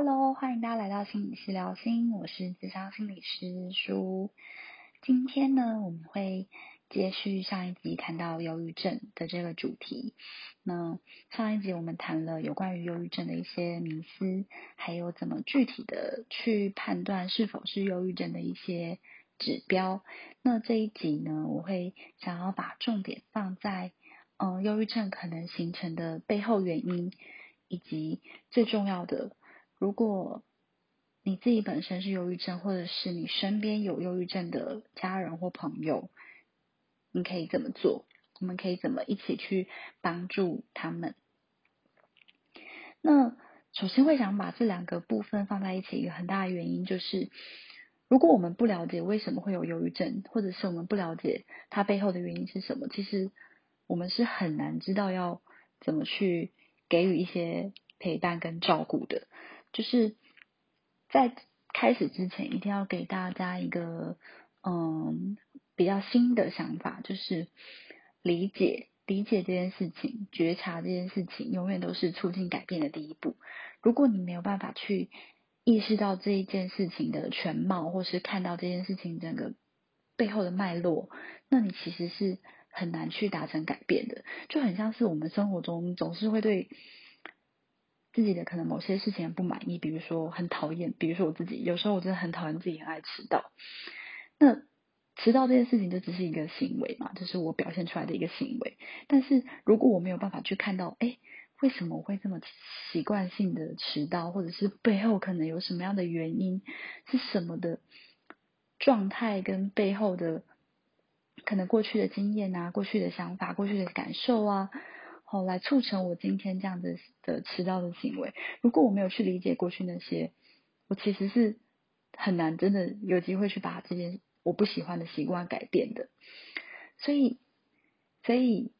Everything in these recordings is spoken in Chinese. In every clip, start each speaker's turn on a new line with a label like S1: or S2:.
S1: Hello，欢迎大家来到心理师聊心，我是智商心理师舒。今天呢，我们会接续上一集谈到忧郁症的这个主题。那上一集我们谈了有关于忧郁症的一些迷思，还有怎么具体的去判断是否是忧郁症的一些指标。那这一集呢，我会想要把重点放在，嗯，忧郁症可能形成的背后原因，以及最重要的。如果你自己本身是忧郁症，或者是你身边有忧郁症的家人或朋友，你可以怎么做？我们可以怎么一起去帮助他们？那首先会想把这两个部分放在一起，一个很大的原因就是，如果我们不了解为什么会有忧郁症，或者是我们不了解它背后的原因是什么，其实我们是很难知道要怎么去给予一些陪伴跟照顾的。就是在开始之前，一定要给大家一个嗯比较新的想法，就是理解理解这件事情，觉察这件事情，永远都是促进改变的第一步。如果你没有办法去意识到这一件事情的全貌，或是看到这件事情整个背后的脉络，那你其实是很难去达成改变的。就很像是我们生活中总是会对。自己的可能某些事情不满意，比如说很讨厌，比如说我自己有时候我真的很讨厌自己很爱迟到。那迟到这件事情就只是一个行为嘛，就是我表现出来的一个行为。但是如果我没有办法去看到，哎，为什么我会这么习惯性的迟到，或者是背后可能有什么样的原因，是什么的状态跟背后的可能过去的经验啊，过去的想法，过去的感受啊。好，来促成我今天这样子的迟到的行为。如果我没有去理解过去那些，我其实是很难真的有机会去把这件我不喜欢的习惯改变的。所以，所以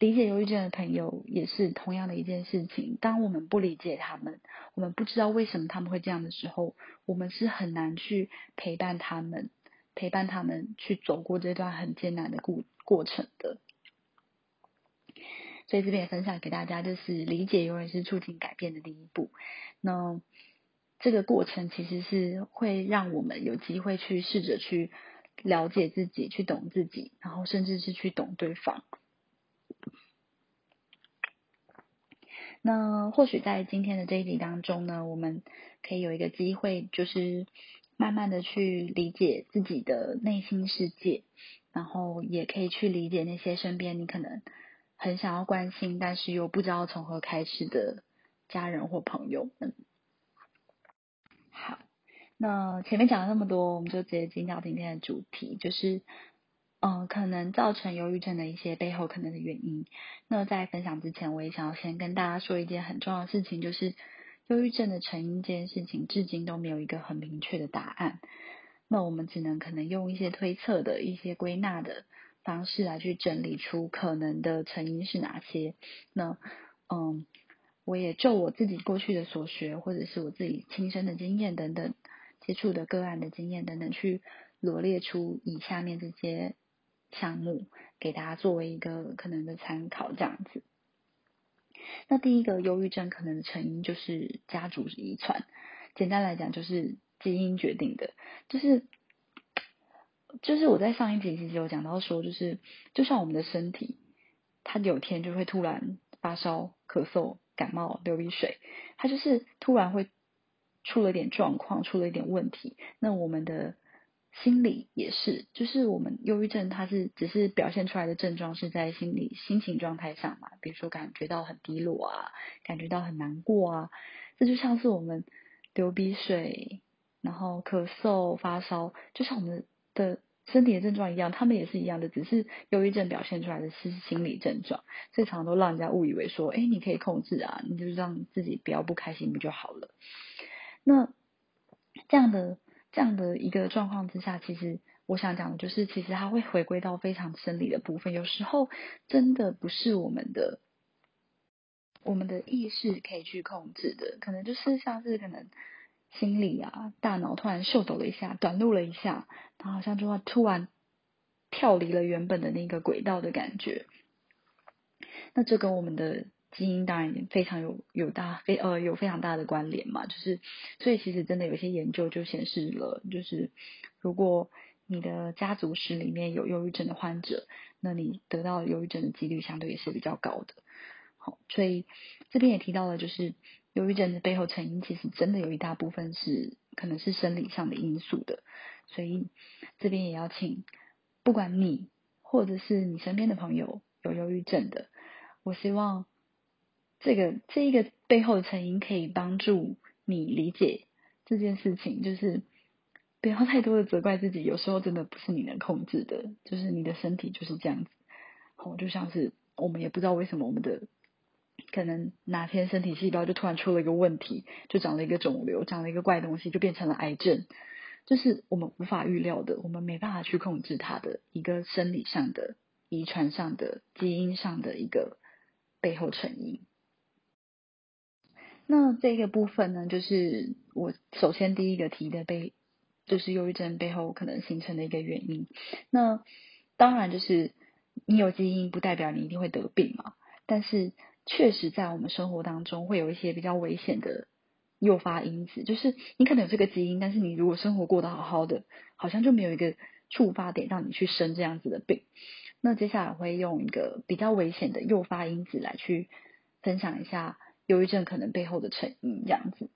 S1: 理解忧郁症的朋友也是同样的一件事情。当我们不理解他们，我们不知道为什么他们会这样的时候，我们是很难去陪伴他们，陪伴他们去走过这段很艰难的过过程的。所以这边也分享给大家，就是理解永远是促进改变的第一步。那这个过程其实是会让我们有机会去试着去了解自己，去懂自己，然后甚至是去懂对方。那或许在今天的这一集当中呢，我们可以有一个机会，就是慢慢的去理解自己的内心世界，然后也可以去理解那些身边你可能。很想要关心，但是又不知道从何开始的家人或朋友们。好，那前面讲了那么多，我们就直接进到今天的主题，就是嗯，可能造成忧郁症的一些背后可能的原因。那在分享之前，我也想要先跟大家说一件很重要的事情，就是忧郁症的成因这件事情，至今都没有一个很明确的答案。那我们只能可能用一些推测的一些归纳的。方式来去整理出可能的成因是哪些？那嗯，我也就我自己过去的所学，或者是我自己亲身的经验等等，接触的个案的经验等等，去罗列出以下面这些项目，给大家作为一个可能的参考，这样子。那第一个忧郁症可能的成因就是家族遗传，简单来讲就是基因决定的，就是。就是我在上一集其实有讲到说，就是就像我们的身体，它有天就会突然发烧、咳嗽、感冒、流鼻水，它就是突然会出了一点状况，出了一点问题。那我们的心理也是，就是我们忧郁症它是只是表现出来的症状是在心理心情状态上嘛，比如说感觉到很低落啊，感觉到很难过啊，这就像是我们流鼻水，然后咳嗽、发烧，就像我们。的身体的症状一样，他们也是一样的，只是忧郁症表现出来的是心理症状，所以常都让人家误以为说，哎，你可以控制啊，你就让自己不要不开心不就好了？那这样的这样的一个状况之下，其实我想讲的就是，其实它会回归到非常生理的部分，有时候真的不是我们的我们的意识可以去控制的，可能就是像是可能。心里啊，大脑突然秀抖了一下，短路了一下，然后好像就会突然跳离了原本的那个轨道的感觉。那这跟我们的基因当然也非常有有大非呃有非常大的关联嘛，就是所以其实真的有些研究就显示了，就是如果你的家族史里面有忧郁症的患者，那你得到忧郁症的几率相对也是比较高的。好，所以这边也提到了，就是忧郁症的背后成因其实真的有一大部分是可能是生理上的因素的，所以这边也要请不管你或者是你身边的朋友有忧郁症的，我希望。这个这一个背后的成因可以帮助你理解这件事情，就是不要太多的责怪自己，有时候真的不是你能控制的，就是你的身体就是这样子。哦，就像是我们也不知道为什么我们的可能哪天身体细胞就突然出了一个问题，就长了一个肿瘤，长了一个怪东西，就变成了癌症，就是我们无法预料的，我们没办法去控制它的一个生理上的、遗传上的、基因上的一个背后成因。那这个部分呢，就是我首先第一个提的背，就是忧郁症背后可能形成的一个原因。那当然就是你有基因不代表你一定会得病嘛，但是确实在我们生活当中会有一些比较危险的诱发因子，就是你可能有这个基因，但是你如果生活过得好好的，好像就没有一个触发点让你去生这样子的病。那接下来会用一个比较危险的诱发因子来去分享一下。忧郁症可能背后的成因这样子，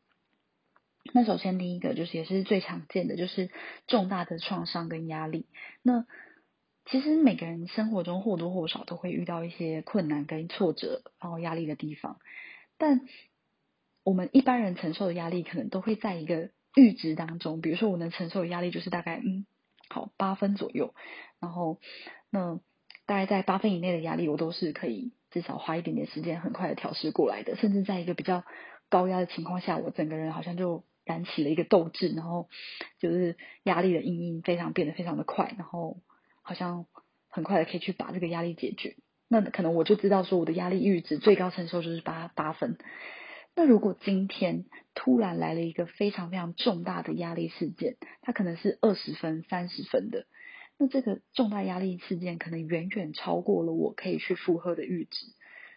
S1: 那首先第一个就是也是最常见的，就是重大的创伤跟压力。那其实每个人生活中或多或少都会遇到一些困难跟挫折，然后压力的地方。但我们一般人承受的压力可能都会在一个阈值当中，比如说我能承受的压力就是大概嗯好八分左右，然后那大概在八分以内的压力我都是可以。至少花一点点时间，很快的调试过来的。甚至在一个比较高压的情况下，我整个人好像就燃起了一个斗志，然后就是压力的阴影非常变得非常的快，然后好像很快的可以去把这个压力解决。那可能我就知道说，我的压力阈值最高承受就是八八分。那如果今天突然来了一个非常非常重大的压力事件，它可能是二十分、三十分的。那这个重大压力事件可能远远超过了我可以去负荷的阈值，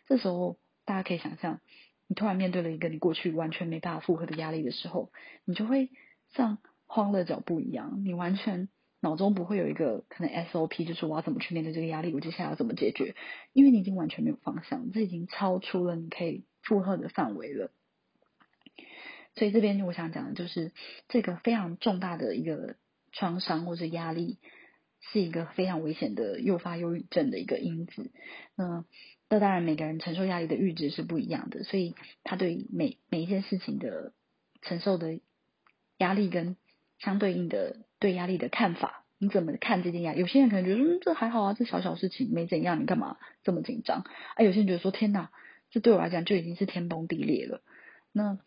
S1: 这时候大家可以想象，你突然面对了一个你过去完全没办法负荷的压力的时候，你就会像慌了脚步一样，你完全脑中不会有一个可能 SOP，就是我要怎么去面对这个压力，我接下来要怎么解决，因为你已经完全没有方向，这已经超出了你可以负荷的范围了。所以这边我想讲的就是这个非常重大的一个创伤或者压力。是一个非常危险的诱发忧郁症的一个因子。那那当然，每个人承受压力的阈值是不一样的，所以他对每每一件事情的承受的压力跟相对应的对压力的看法，你怎么看这件压力？有些人可能觉得，嗯，这还好啊，这小小事情没怎样，你干嘛这么紧张？啊，有些人觉得说，天哪，这对我来讲就已经是天崩地裂了。那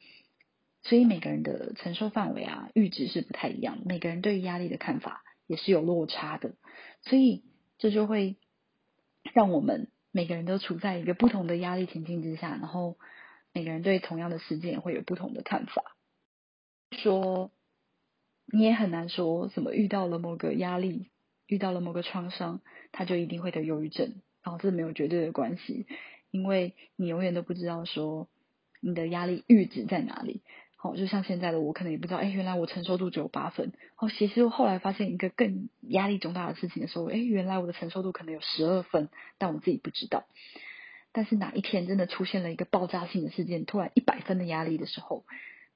S1: 所以每个人的承受范围啊，阈值是不太一样，每个人对压力的看法。也是有落差的，所以这就会让我们每个人都处在一个不同的压力情境之下，然后每个人对同样的事件会有不同的看法。说你也很难说什么遇到了某个压力，遇到了某个创伤，他就一定会得忧郁症，然后这没有绝对的关系，因为你永远都不知道说你的压力阈值在哪里。好，就像现在的我，可能也不知道，哎，原来我承受度只有八分。哦，其实我后来发现一个更压力重大的事情的时候，哎，原来我的承受度可能有十二分，但我自己不知道。但是哪一天真的出现了一个爆炸性的事件，突然一百分的压力的时候，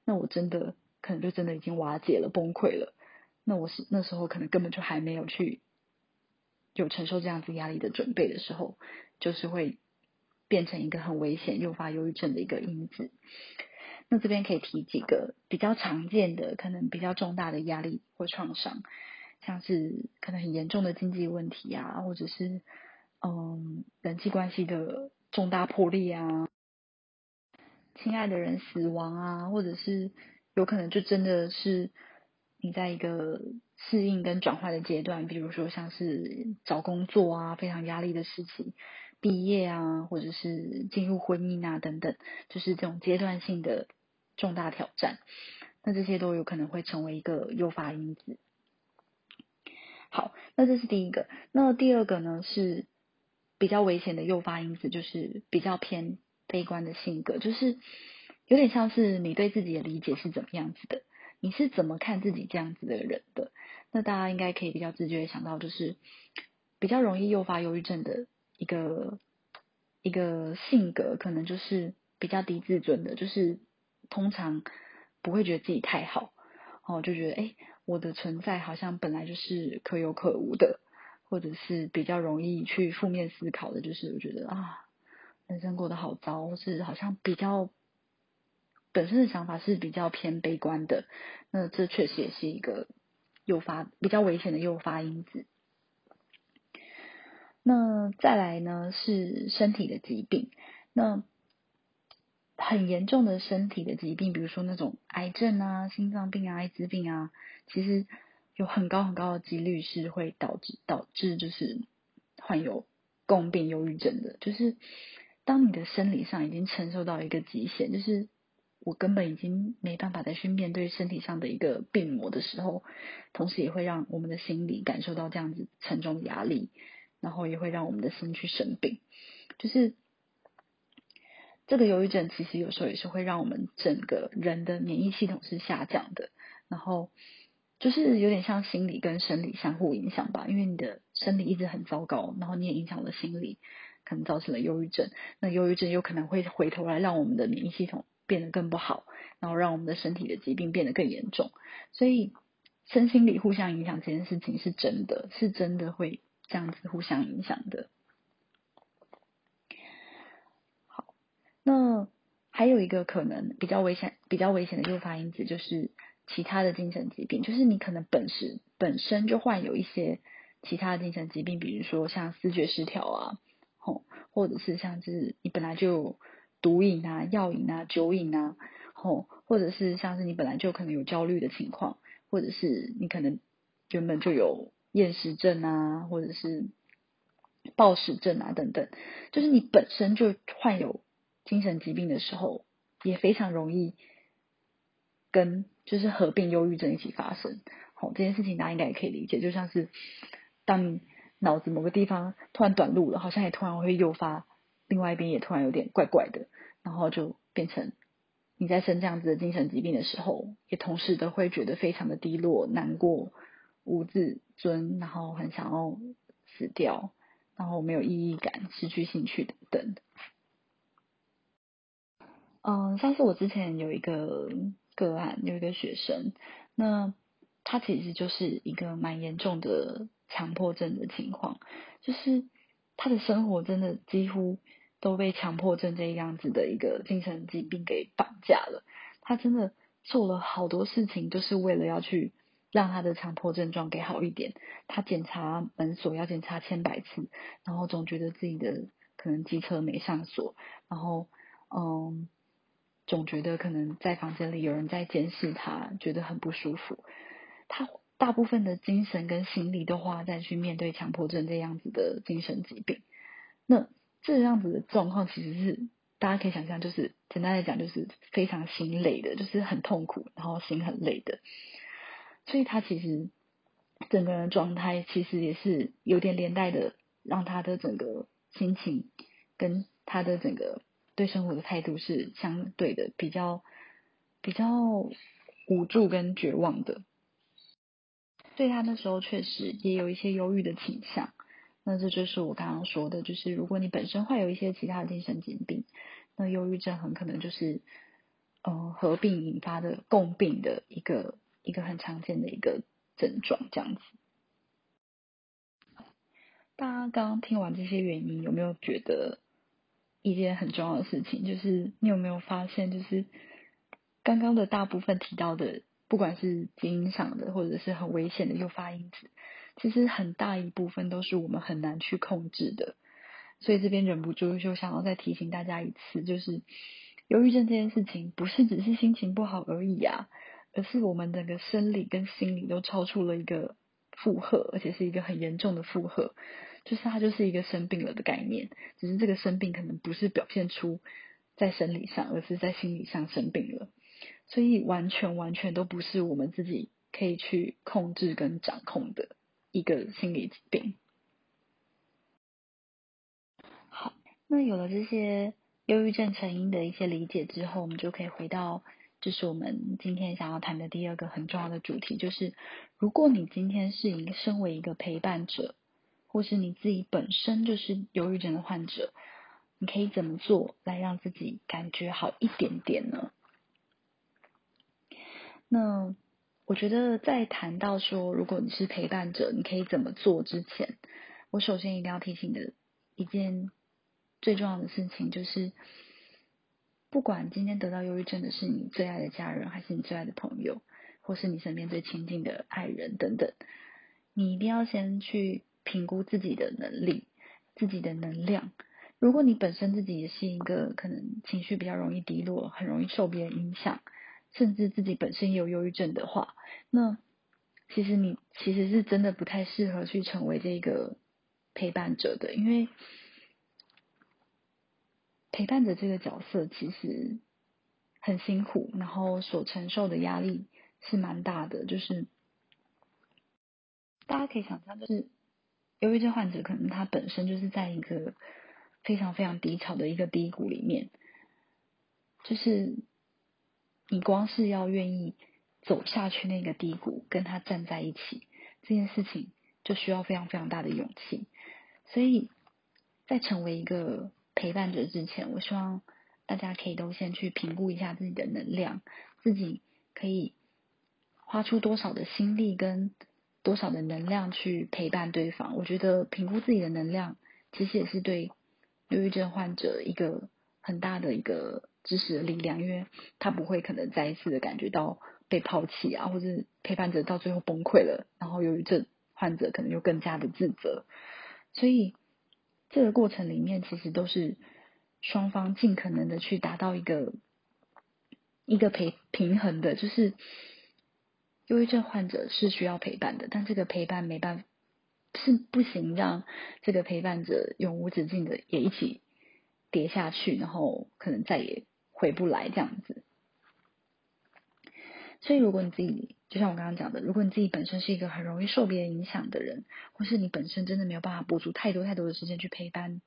S1: 那我真的可能就真的已经瓦解了、崩溃了。那我是那时候可能根本就还没有去有承受这样子压力的准备的时候，就是会变成一个很危险、诱发忧郁症的一个因子。那这边可以提几个比较常见的、可能比较重大的压力或创伤，像是可能很严重的经济问题啊，或者是嗯人际关系的重大破裂啊，亲爱的人死亡啊，或者是有可能就真的是你在一个适应跟转换的阶段，比如说像是找工作啊，非常压力的事情，毕业啊，或者是进入婚姻啊等等，就是这种阶段性的。重大挑战，那这些都有可能会成为一个诱发因子。好，那这是第一个。那第二个呢是比较危险的诱发因子，就是比较偏悲观的性格，就是有点像是你对自己的理解是怎么样子的，你是怎么看自己这样子的人的？那大家应该可以比较直觉想到，就是比较容易诱发忧郁症的一个一个性格，可能就是比较低自尊的，就是通常不会觉得自己太好，哦，就觉得哎，我的存在好像本来就是可有可无的。或者是比较容易去负面思考的，就是我觉得啊，人生过得好糟，是好像比较本身的想法是比较偏悲观的，那这确实也是一个诱发比较危险的诱发因子。那再来呢是身体的疾病，那很严重的身体的疾病，比如说那种癌症啊、心脏病啊、艾滋病啊，其实。有很高很高的几率是会导致导致就是患有共病忧郁症的，就是当你的生理上已经承受到一个极限，就是我根本已经没办法再去面对身体上的一个病魔的时候，同时也会让我们的心理感受到这样子沉重的压力，然后也会让我们的心去生病，就是这个忧郁症其实有时候也是会让我们整个人的免疫系统是下降的，然后。就是有点像心理跟生理相互影响吧，因为你的生理一直很糟糕，然后你也影响了心理，可能造成了忧郁症。那忧郁症有可能会回头来让我们的免疫系统变得更不好，然后让我们的身体的疾病变得更严重。所以身心理互相影响这件事情是真的，是真的会这样子互相影响的。好，那还有一个可能比较危险、比较危险的诱发因子就是。其他的精神疾病，就是你可能本身本身就患有一些其他的精神疾病，比如说像思觉失调啊，或者是像是你本来就毒瘾啊、药瘾啊、酒瘾啊，吼，或者是像是你本来就可能有焦虑的情况，或者是你可能原本就有厌食症啊，或者是暴食症啊等等，就是你本身就患有精神疾病的时候，也非常容易跟。就是合并忧郁症一起发生，好这件事情大家应该也可以理解，就像是当你脑子某个地方突然短路了，好像也突然会诱发另外一边也突然有点怪怪的，然后就变成你在生这样子的精神疾病的时候，也同时都会觉得非常的低落、难过、无自尊，然后很想要死掉，然后没有意义感、失去兴趣等等。嗯，像是我之前有一个。个案有一个学生，那他其实就是一个蛮严重的强迫症的情况，就是他的生活真的几乎都被强迫症这样子的一个精神疾病给绑架了。他真的做了好多事情，就是为了要去让他的强迫症状给好一点。他检查门锁要检查千百次，然后总觉得自己的可能机车没上锁，然后嗯。总觉得可能在房间里有人在监视他，觉得很不舒服。他大部分的精神跟心力都花在去面对强迫症这样子的精神疾病。那这样子的状况其实是大家可以想象，就是简单来讲，就是非常心累的，就是很痛苦，然后心很累的。所以他其实整个人状态其实也是有点连带的，让他的整个心情跟他的整个。对生活的态度是相对的比较比较无助跟绝望的，对他那时候确实也有一些忧郁的倾向。那这就是我刚刚说的，就是如果你本身患有一些其他的精神疾病，那忧郁症很可能就是嗯合并引发的共病的一个一个很常见的一个症状这样子。大家刚刚听完这些原因，有没有觉得？一件很重要的事情，就是你有没有发现，就是刚刚的大部分提到的，不管是基因上的，或者是很危险的诱发因子，其实很大一部分都是我们很难去控制的。所以这边忍不住就想要再提醒大家一次，就是忧郁症这件事情，不是只是心情不好而已啊，而是我们整个生理跟心理都超出了一个负荷，而且是一个很严重的负荷。就是它就是一个生病了的概念，只是这个生病可能不是表现出在生理上，而是在心理上生病了，所以完全完全都不是我们自己可以去控制跟掌控的一个心理疾病。好，那有了这些。忧郁症成因的一些理解之后，我们就可以回到，就是我们今天想要谈的第二个很重要的主题，就是如果你今天是一个身为一个陪伴者，或是你自己本身就是忧郁症的患者，你可以怎么做来让自己感觉好一点点呢？那我觉得在谈到说，如果你是陪伴者，你可以怎么做之前，我首先一定要提醒的一件最重要的事情，就是不管今天得到忧郁症的是你最爱的家人，还是你最爱的朋友，或是你身边最亲近的爱人等等，你一定要先去评估自己的能力、自己的能量。如果你本身自己也是一个可能情绪比较容易低落、很容易受别人影响。甚至自己本身也有忧郁症的话，那其实你其实是真的不太适合去成为这个陪伴者的，因为陪伴者这个角色其实很辛苦，然后所承受的压力是蛮大的。就是大家可以想象，就是忧郁症患者可能他本身就是在一个非常非常低潮的一个低谷里面，就是。你光是要愿意走下去那个低谷，跟他站在一起，这件事情就需要非常非常大的勇气。所以在成为一个陪伴者之前，我希望大家可以都先去评估一下自己的能量，自己可以花出多少的心力跟多少的能量去陪伴对方。我觉得评估自己的能量，其实也是对忧郁症患者一个很大的一个。支持的力量，因为他不会可能再一次的感觉到被抛弃啊，或者陪伴者到最后崩溃了，然后由于这患者可能就更加的自责，所以这个过程里面其实都是双方尽可能的去达到一个一个陪平衡的，就是忧郁症患者是需要陪伴的，但这个陪伴没办法是不行让这个陪伴者永无止境的也一起跌下去，然后可能再也。回不来这样子，所以如果你自己就像我刚刚讲的，如果你自己本身是一个很容易受别人影响的人，或是你本身真的没有办法拨出太多太多的时间去陪伴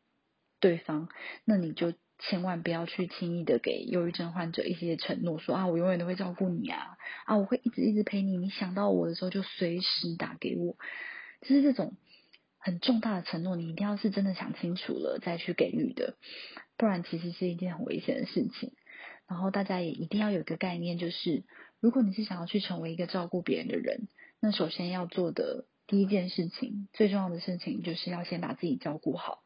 S1: 对方，那你就千万不要去轻易的给忧郁症患者一些承诺，说啊我永远都会照顾你啊，啊我会一直一直陪你，你想到我的时候就随时打给我，就是这种很重大的承诺，你一定要是真的想清楚了再去给予的，不然其实是一件很危险的事情。然后大家也一定要有一个概念，就是如果你是想要去成为一个照顾别人的人，那首先要做的第一件事情，最重要的事情，就是要先把自己照顾好。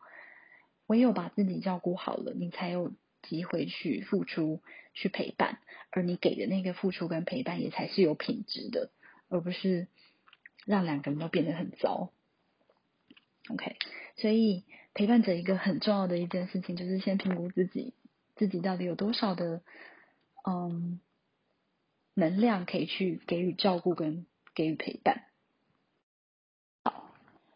S1: 唯有把自己照顾好了，你才有机会去付出、去陪伴，而你给的那个付出跟陪伴也才是有品质的，而不是让两个人都变得很糟。OK，所以陪伴者一个很重要的一件事情，就是先评估自己。自己到底有多少的嗯能量可以去给予照顾跟给予陪伴？好，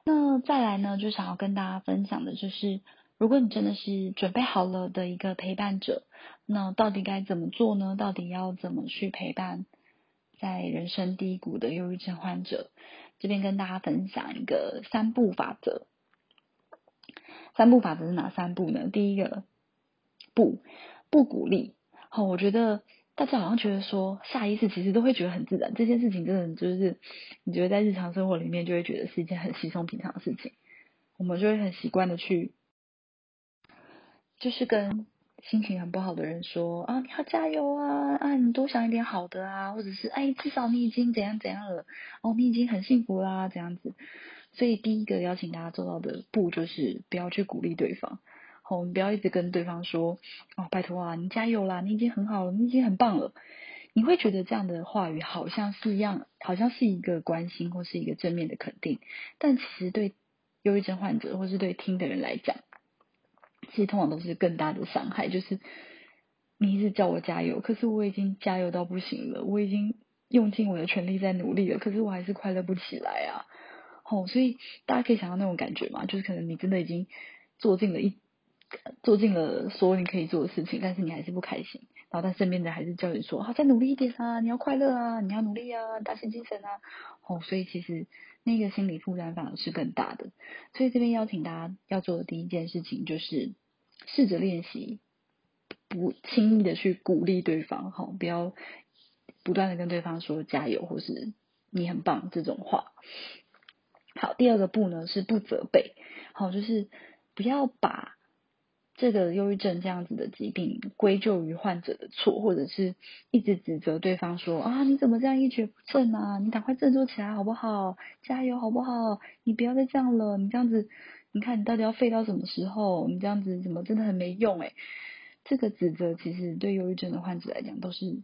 S1: 那再来呢，就想要跟大家分享的就是，如果你真的是准备好了的一个陪伴者，那到底该怎么做呢？到底要怎么去陪伴在人生低谷的忧郁症患者？这边跟大家分享一个三步法则。三步法则是哪三步呢？第一个。不不鼓励，好，我觉得大家好像觉得说下意识其实都会觉得很自然，这件事情真的就是你觉得在日常生活里面就会觉得是一件很稀松平常的事情，我们就会很习惯的去，就是跟心情很不好的人说啊，你要加油啊，啊，你多想一点好的啊，或者是哎，至少你已经怎样怎样了，哦，你已经很幸福啦，这样子，所以第一个邀请大家做到的不就是不要去鼓励对方。好我们不要一直跟对方说哦，拜托啊，你加油啦，你已经很好了，你已经很棒了。你会觉得这样的话语好像是一样，好像是一个关心或是一个正面的肯定，但其实对忧郁症患者或是对听的人来讲，其实通常都是更大的伤害。就是你一直叫我加油，可是我已经加油到不行了，我已经用尽我的全力在努力了，可是我还是快乐不起来啊。哦，所以大家可以想到那种感觉嘛，就是可能你真的已经做尽了一。做尽了所有你可以做的事情，但是你还是不开心。然后他身边的还是叫你说：“好，再努力一点啊，你要快乐啊，你要努力啊，打醒精神啊。”哦，所以其实那个心理负担反而是更大的。所以这边邀请大家要做的第一件事情，就是试着练习不轻易的去鼓励对方，哈，不要不断的跟对方说加油或是你很棒这种话。好，第二个不呢是不责备，好，就是不要把这个忧郁症这样子的疾病归咎于患者的错，或者是一直指责对方说啊你怎么这样一蹶不振啊，你赶快振作起来好不好？加油好不好？你不要再这样了，你这样子，你看你到底要废到什么时候？你这样子怎么真的很没用诶。这个指责其实对忧郁症的患者来讲都是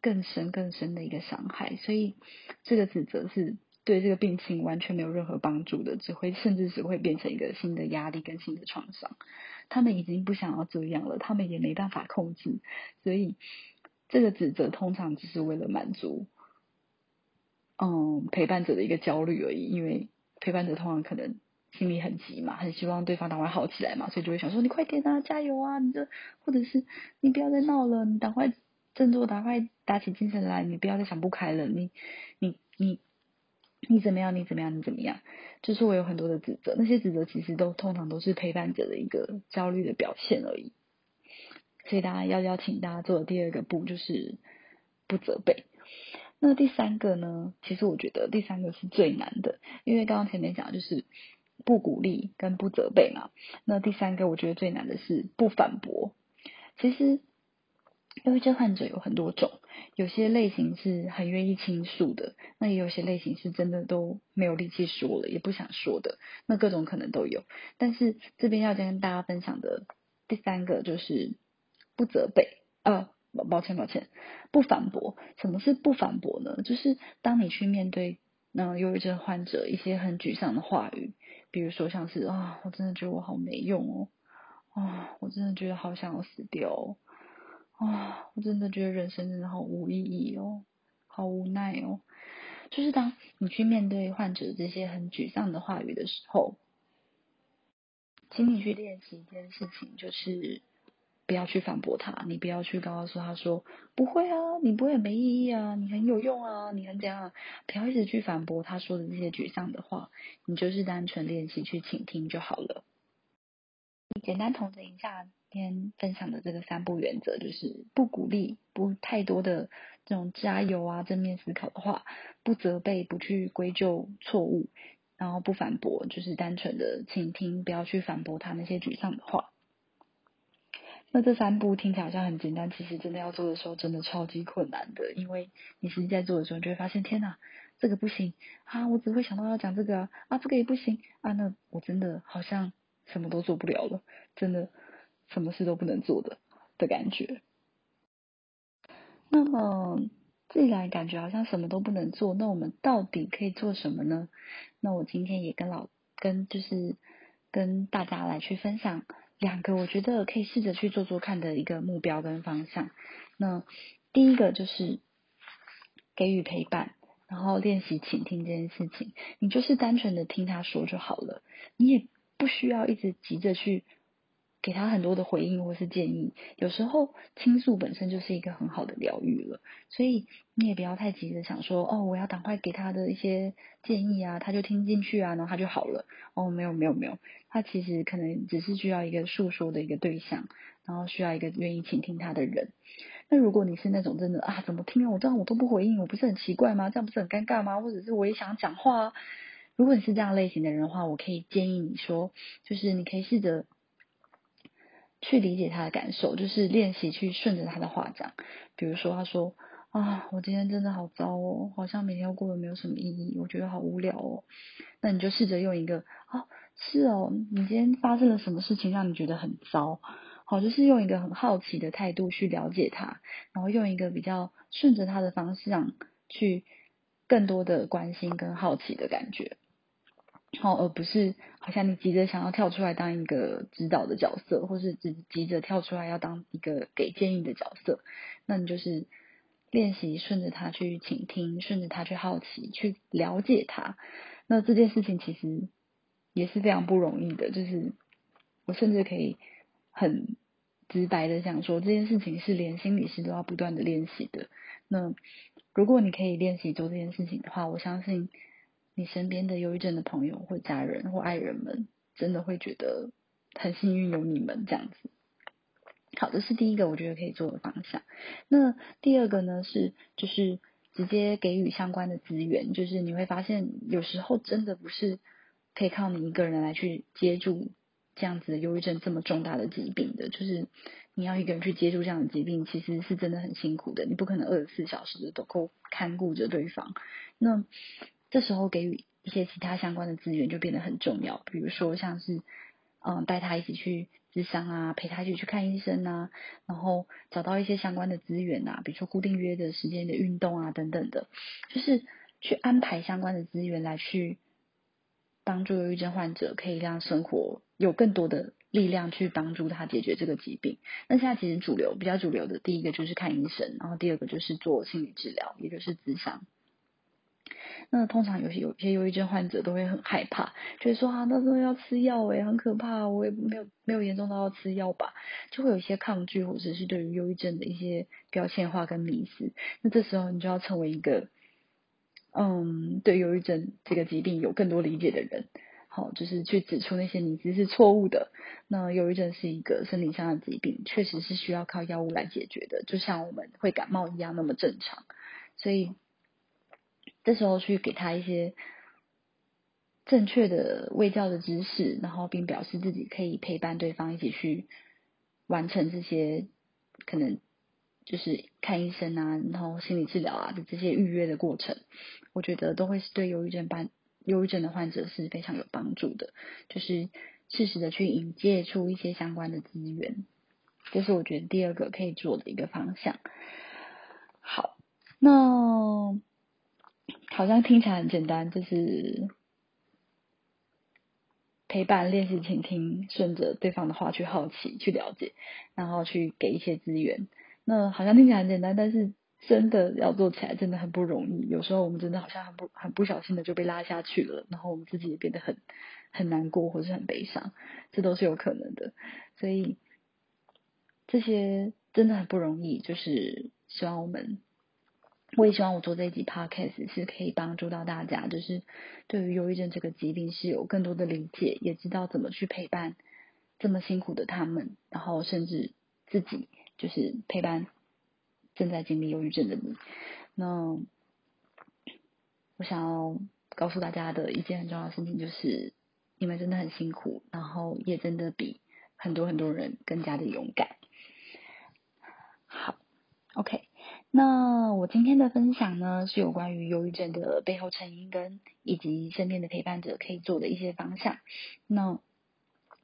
S1: 更深更深的一个伤害，所以这个指责是。对这个病情完全没有任何帮助的，只会甚至只会变成一个新的压力跟新的创伤。他们已经不想要这样了，他们也没办法控制，所以这个指责通常只是为了满足，嗯，陪伴者的一个焦虑而已。因为陪伴者通常可能心里很急嘛，很希望对方赶快好起来嘛，所以就会想说：“你快点啊，加油啊！你这或者是你不要再闹了，你赶快振作，赶快打起精神来，你不要再想不开了，你你。”你你怎么样？你怎么样？你怎么样？就是我有很多的指责，那些指责其实都通常都是陪伴者的一个焦虑的表现而已。所以大家要邀请大家做的第二个步就是不责备。那第三个呢？其实我觉得第三个是最难的，因为刚刚前面讲就是不鼓励跟不责备嘛。那第三个我觉得最难的是不反驳。其实。因为这患者有很多种，有些类型是很愿意倾诉的，那也有些类型是真的都没有力气说了，也不想说的，那各种可能都有。但是这边要跟大家分享的第三个就是不责备，呃，抱歉抱歉，不反驳。什么是不反驳呢？就是当你去面对那忧郁症患者一些很沮丧的话语，比如说像是啊，我真的觉得我好没用哦，啊，我真的觉得好想要死掉。哦。啊，我真的觉得人生真的好无意义哦，好无奈哦。就是当你去面对患者这些很沮丧的话语的时候，请你去练习一件事情，就是不要去反驳他，你不要去告诉他说不会啊，你不会没意义啊，你很有用啊，你很怎样，不要一直去反驳他说的这些沮丧的话，你就是单纯练习去倾听就好了。简单统整一下。今天分享的这个三步原则，就是不鼓励，不太多的这种加油啊、正面思考的话，不责备，不去归咎错误，然后不反驳，就是单纯的倾听，不要去反驳他那些沮丧的话。那这三步听起来好像很简单，其实真的要做的时候，真的超级困难的，因为你实际在做的时候，你就会发现，天哪，这个不行啊，我只会想到要讲这个啊，这个也不行啊，那我真的好像什么都做不了了，真的。什么事都不能做的的感觉。那么，既然感觉好像什么都不能做，那我们到底可以做什么呢？那我今天也跟老跟就是跟大家来去分享两个我觉得可以试着去做做看的一个目标跟方向。那第一个就是给予陪伴，然后练习倾听这件事情。你就是单纯的听他说就好了，你也不需要一直急着去。给他很多的回应或是建议，有时候倾诉本身就是一个很好的疗愈了，所以你也不要太急着想说，哦，我要赶快给他的一些建议啊，他就听进去啊，然后他就好了。哦，没有没有没有，他其实可能只是需要一个诉说的一个对象，然后需要一个愿意倾听他的人。那如果你是那种真的啊，怎么听我这样我都不回应，我不是很奇怪吗？这样不是很尴尬吗？或者是我也想讲话，如果你是这样类型的人的话，我可以建议你说，就是你可以试着。去理解他的感受，就是练习去顺着他的话讲。比如说，他说：“啊，我今天真的好糟哦，好像每天都过得没有什么意义，我觉得好无聊哦。”那你就试着用一个：“哦，是哦，你今天发生了什么事情让你觉得很糟？”好，就是用一个很好奇的态度去了解他，然后用一个比较顺着他的方向去更多的关心跟好奇的感觉。哦，而不是好像你急着想要跳出来当一个指导的角色，或是急急着跳出来要当一个给建议的角色，那你就是练习顺着他去倾听，顺着他去好奇，去了解他。那这件事情其实也是非常不容易的，就是我甚至可以很直白的讲说，这件事情是连心理师都要不断的练习的。那如果你可以练习做这件事情的话，我相信。你身边的忧郁症的朋友或家人或爱人们，真的会觉得很幸运有你们这样子。好，这是第一个我觉得可以做的方向。那第二个呢是就是直接给予相关的资源，就是你会发现有时候真的不是可以靠你一个人来去接住这样子的忧郁症这么重大的疾病的，就是你要一个人去接住这样的疾病，其实是真的很辛苦的，你不可能二十四小时都够看顾着对方。那这时候给予一些其他相关的资源就变得很重要，比如说像是嗯带他一起去。智商啊，陪他一起去看医生啊，然后找到一些相关的资源啊，比如说固定约的时间的运动啊等等的，就是去安排相关的资源来去帮助忧郁症患者，可以让生活有更多的力量去帮助他解决这个疾病。那现在其实主流比较主流的，第一个就是看医生，然后第二个就是做心理治疗，也就是智商。那通常有些有些忧郁症患者都会很害怕，就是说啊，那时候要吃药诶，很可怕，我也没有没有严重到要吃药吧，就会有一些抗拒，或者是对于忧郁症的一些标签化跟迷思。那这时候你就要成为一个，嗯，对忧郁症这个疾病有更多理解的人，好，就是去指出那些迷思是错误的。那忧郁症是一个生理上的疾病，确实是需要靠药物来解决的，就像我们会感冒一样那么正常，所以。这时候去给他一些正确的卫教的知识，然后并表示自己可以陪伴对方一起去完成这些可能就是看医生啊，然后心理治疗啊的这些预约的过程，我觉得都会是对忧郁症患忧郁症的患者是非常有帮助的，就是适时的去引介出一些相关的资源，这是我觉得第二个可以做的一个方向。好，那。好像听起来很简单，就是陪伴、练习倾听，顺着对方的话去好奇、去了解，然后去给一些资源。那好像听起来很简单，但是真的要做起来真的很不容易。有时候我们真的好像很不很不小心的就被拉下去了，然后我们自己也变得很很难过或是很悲伤，这都是有可能的。所以这些真的很不容易，就是希望我们。我也希望我做这一集 podcast 是可以帮助到大家，就是对于忧郁症这个疾病是有更多的理解，也知道怎么去陪伴这么辛苦的他们，然后甚至自己就是陪伴正在经历忧郁症的你。那我想要告诉大家的一件很重要的事情就是，你们真的很辛苦，然后也真的比很多很多人更加的勇敢。好，OK。那我今天的分享呢，是有关于忧郁症的背后成因跟以及身边的陪伴者可以做的一些方向。那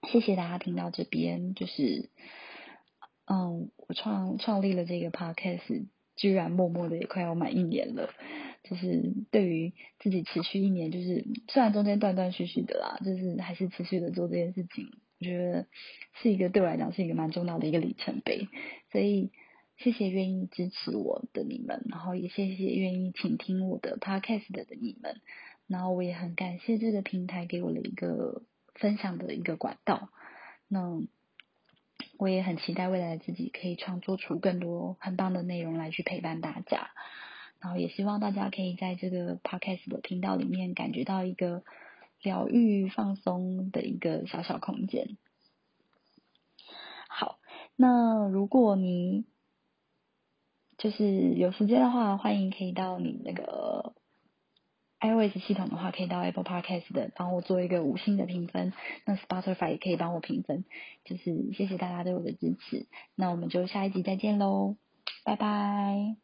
S1: 谢谢大家听到这边，就是嗯，我创创立了这个 podcast，居然默默的也快要满一年了。就是对于自己持续一年，就是虽然中间断断续续的啦，就是还是持续的做这件事情，我觉得是一个对我来讲是一个蛮重要的一个里程碑，所以。谢谢愿意支持我的你们，然后也谢谢愿意倾听我的 podcast 的你们，然后我也很感谢这个平台给我的一个分享的一个管道。那我也很期待未来自己可以创作出更多很棒的内容来去陪伴大家，然后也希望大家可以在这个 podcast 的频道里面感觉到一个疗愈放松的一个小小空间。好，那如果你就是有时间的话，欢迎可以到你那个 iOS 系统的话，可以到 Apple Podcast 的帮我做一个五星的评分。那 Spotify 也可以帮我评分。就是谢谢大家对我的支持。那我们就下一集再见喽，拜拜。